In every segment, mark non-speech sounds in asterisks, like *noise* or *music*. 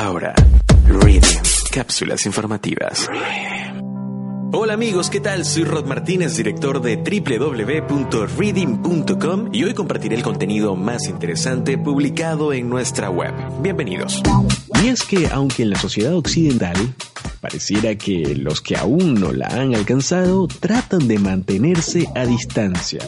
Ahora, Reading, cápsulas informativas. Hola amigos, ¿qué tal? Soy Rod Martínez, director de www.reading.com y hoy compartiré el contenido más interesante publicado en nuestra web. Bienvenidos. Y es que aunque en la sociedad occidental pareciera que los que aún no la han alcanzado tratan de mantenerse a distancia,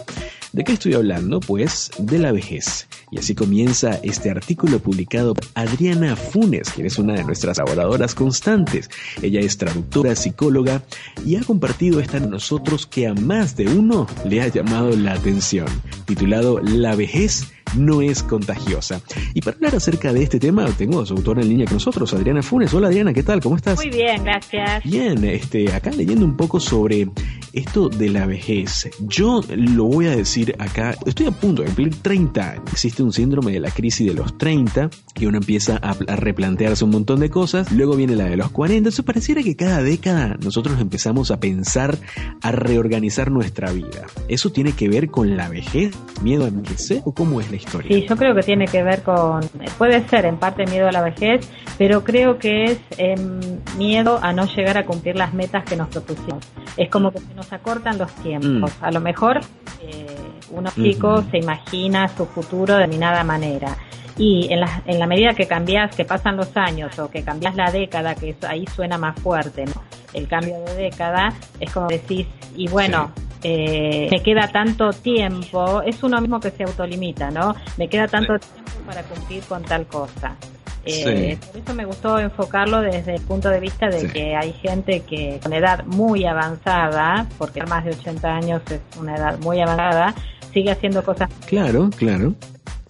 ¿De qué estoy hablando? Pues de la vejez. Y así comienza este artículo publicado por Adriana Funes, quien es una de nuestras colaboradoras constantes. Ella es traductora, psicóloga y ha compartido esta en nosotros que a más de uno le ha llamado la atención, titulado La vejez no es contagiosa. Y para hablar acerca de este tema, tengo a su autora en línea con nosotros, Adriana Funes. Hola Adriana, ¿qué tal? ¿Cómo estás? Muy bien, gracias. Bien, este, acá leyendo un poco sobre esto de la vejez. Yo lo voy a decir acá, estoy a punto de cumplir 30 años. Existe un síndrome de la crisis de los 30, que uno empieza a, replantearse un montón de cosas, luego viene la de los 40, eso pareciera que cada década nosotros empezamos a pensar, a reorganizar nuestra vida. ¿Eso tiene que ver con la vejez, miedo a envejecer o cómo es la historia? Sí, yo creo que tiene que ver con, puede ser en parte miedo a la vejez, pero creo que es em, miedo a no llegar a cumplir las metas que nos propusimos. Es como que se nos acortan los tiempos. Mm. A lo mejor eh, uno chico se imagina su futuro de determinada manera. Y en la, en la medida que cambias, que pasan los años o que cambias la década, que ahí suena más fuerte, ¿no? el cambio de década, es como decís, y bueno, eh, me queda tanto tiempo, es uno mismo que se autolimita, ¿no? Me queda tanto tiempo para cumplir con tal cosa. Eh, por eso me gustó enfocarlo desde el punto de vista de que hay gente que con edad muy avanzada, porque más de 80 años es una edad muy avanzada, sigue haciendo cosas. Claro, claro.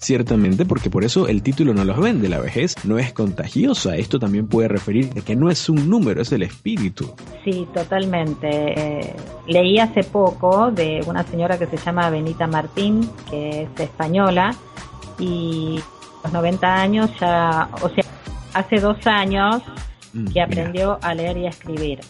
Ciertamente, porque por eso el título no los vende. La vejez no es contagiosa. Esto también puede referir a que no es un número, es el espíritu. Sí, totalmente. Eh, leí hace poco de una señora que se llama Benita Martín, que es española, y los 90 años ya, o sea, hace dos años mm, que aprendió a leer y a escribir.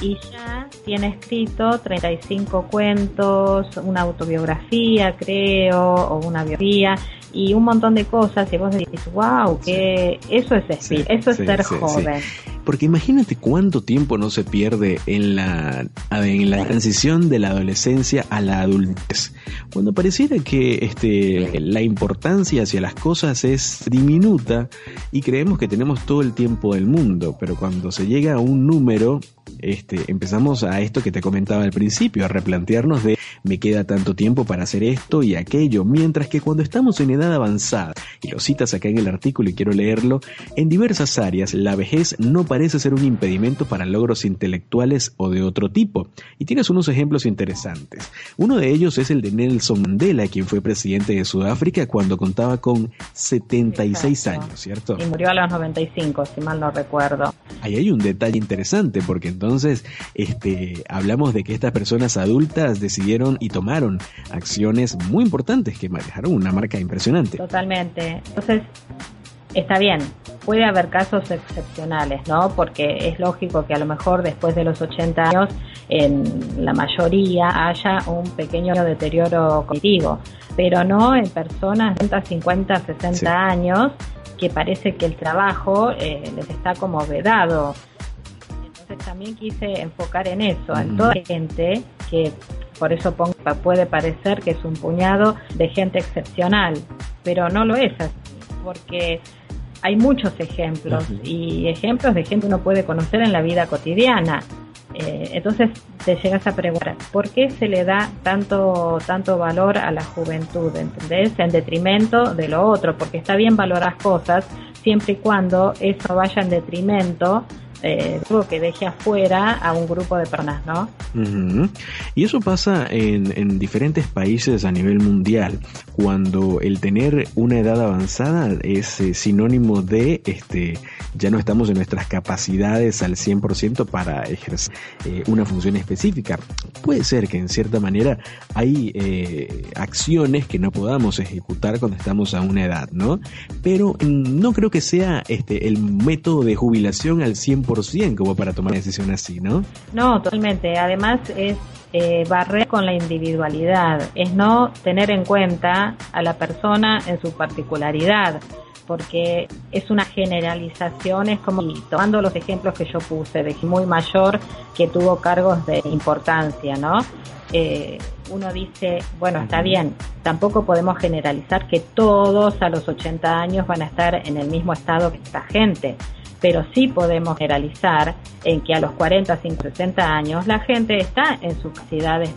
Y ya tiene escrito 35 cuentos, una autobiografía, creo, o una biografía, y un montón de cosas y vos decís, wow, que eso es, eso es ser joven. Porque imagínate cuánto tiempo no se pierde en la, en la transición de la adolescencia a la adultez. Cuando pareciera que este, la importancia hacia las cosas es diminuta y creemos que tenemos todo el tiempo del mundo, pero cuando se llega a un número, este, empezamos a esto que te comentaba al principio, a replantearnos de me queda tanto tiempo para hacer esto y aquello, mientras que cuando estamos en edad avanzada, y lo citas acá en el artículo y quiero leerlo, en diversas áreas la vejez no parece ser un impedimento para logros intelectuales o de otro tipo, y tienes unos ejemplos interesantes. Uno de ellos es el de Nelson Mandela, quien fue presidente de Sudáfrica cuando contaba con 76 años, ¿cierto? Y murió a los 95, si mal no recuerdo. Ahí hay un detalle interesante, porque entonces este, hablamos de que estas personas adultas decidieron y tomaron acciones muy importantes que manejaron una marca impresionante. Totalmente. Entonces, está bien, puede haber casos excepcionales, ¿no? Porque es lógico que a lo mejor después de los 80 años, en la mayoría haya un pequeño deterioro cognitivo, pero no en personas de 50, 60 años que parece que el trabajo eh, les está como vedado. Entonces también quise enfocar en eso, en toda la gente que por eso puede parecer que es un puñado de gente excepcional, pero no lo es así, porque hay muchos ejemplos y ejemplos de gente uno puede conocer en la vida cotidiana. Eh, entonces te llegas a preguntar, ¿por qué se le da tanto, tanto valor a la juventud? ¿Entendés? En detrimento de lo otro, porque está bien valorar cosas siempre y cuando eso vaya en detrimento eh, que deje afuera a un grupo de personas, ¿no? Y eso pasa en, en, diferentes países a nivel mundial, cuando el tener una edad avanzada es eh, sinónimo de, este, ya no estamos en nuestras capacidades al 100% para ejercer eh, una función específica. Puede ser que en cierta manera hay eh, acciones que no podamos ejecutar cuando estamos a una edad, ¿no? Pero mm, no creo que sea este, el método de jubilación al 100% como para tomar una decisión así, ¿no? No, totalmente. Además es eh, barrer con la individualidad, es no tener en cuenta a la persona en su particularidad, porque es una generalización, es como tomando los ejemplos que yo puse de muy mayor que tuvo cargos de importancia, ¿no? Eh, uno dice, bueno, está bien, tampoco podemos generalizar que todos a los 80 años van a estar en el mismo estado que esta gente pero sí podemos generalizar en que a los 40, 50, 60 años la gente está en sus capacidades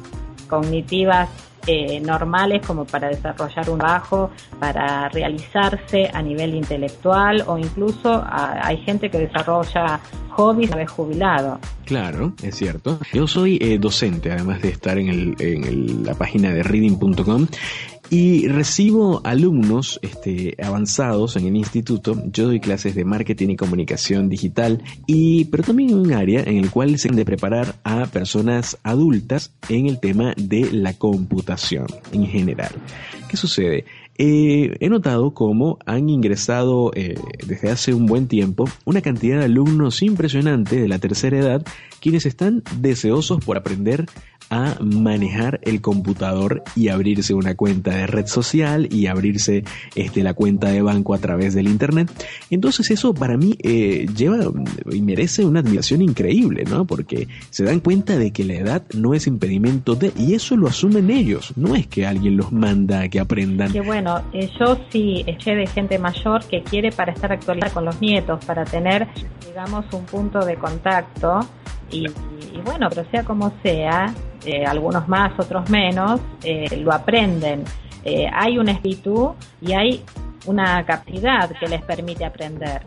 cognitivas eh, normales como para desarrollar un trabajo, para realizarse a nivel intelectual o incluso hay gente que desarrolla hobbies una vez jubilado. Claro, es cierto. Yo soy eh, docente, además de estar en, el, en la página de reading.com y recibo alumnos este, avanzados en el instituto. Yo doy clases de marketing y comunicación digital, y, pero también en un área en el cual se han de preparar a personas adultas en el tema de la computación en general. ¿Qué sucede? Eh, he notado cómo han ingresado eh, desde hace un buen tiempo una cantidad de alumnos impresionante de la tercera edad quienes están deseosos por aprender a manejar el computador y abrirse una cuenta de red social y abrirse este, la cuenta de banco a través del internet. Entonces eso para mí eh, lleva y merece una admiración increíble, ¿no? Porque se dan cuenta de que la edad no es impedimento de, y eso lo asumen ellos, no es que alguien los manda a que aprendan. Eh, yo sí eché de gente mayor que quiere para estar actualizada con los nietos, para tener, digamos, un punto de contacto y, bueno, pero sea como sea, eh, algunos más, otros menos, eh, lo aprenden. Hay un espíritu y hay una capacidad que les permite aprender.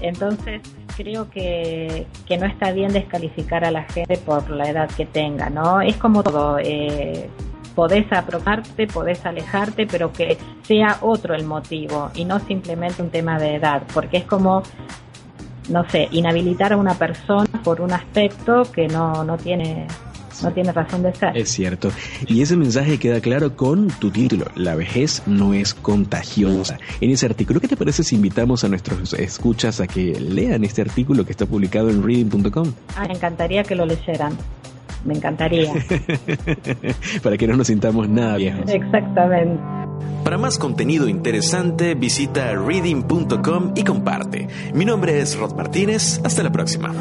Entonces, creo que, que no está bien descalificar a la gente por la edad que tenga, ¿no? Es como todo, eh, podés aproximarte, podés alejarte, pero que sea otro el motivo y no simplemente un tema de edad, porque es como no sé, inhabilitar a una persona por un aspecto que no, no tiene no tiene razón de ser. Es cierto. Y ese mensaje queda claro con tu título, La vejez no es contagiosa. En ese artículo, ¿qué te parece si invitamos a nuestros escuchas a que lean este artículo que está publicado en reading.com? Ah, me encantaría que lo leyeran. Me encantaría. *laughs* Para que no nos sintamos nada viejos. Exactamente. Para más contenido interesante, visita reading.com y comparte. Mi nombre es Rod Martínez. Hasta la próxima.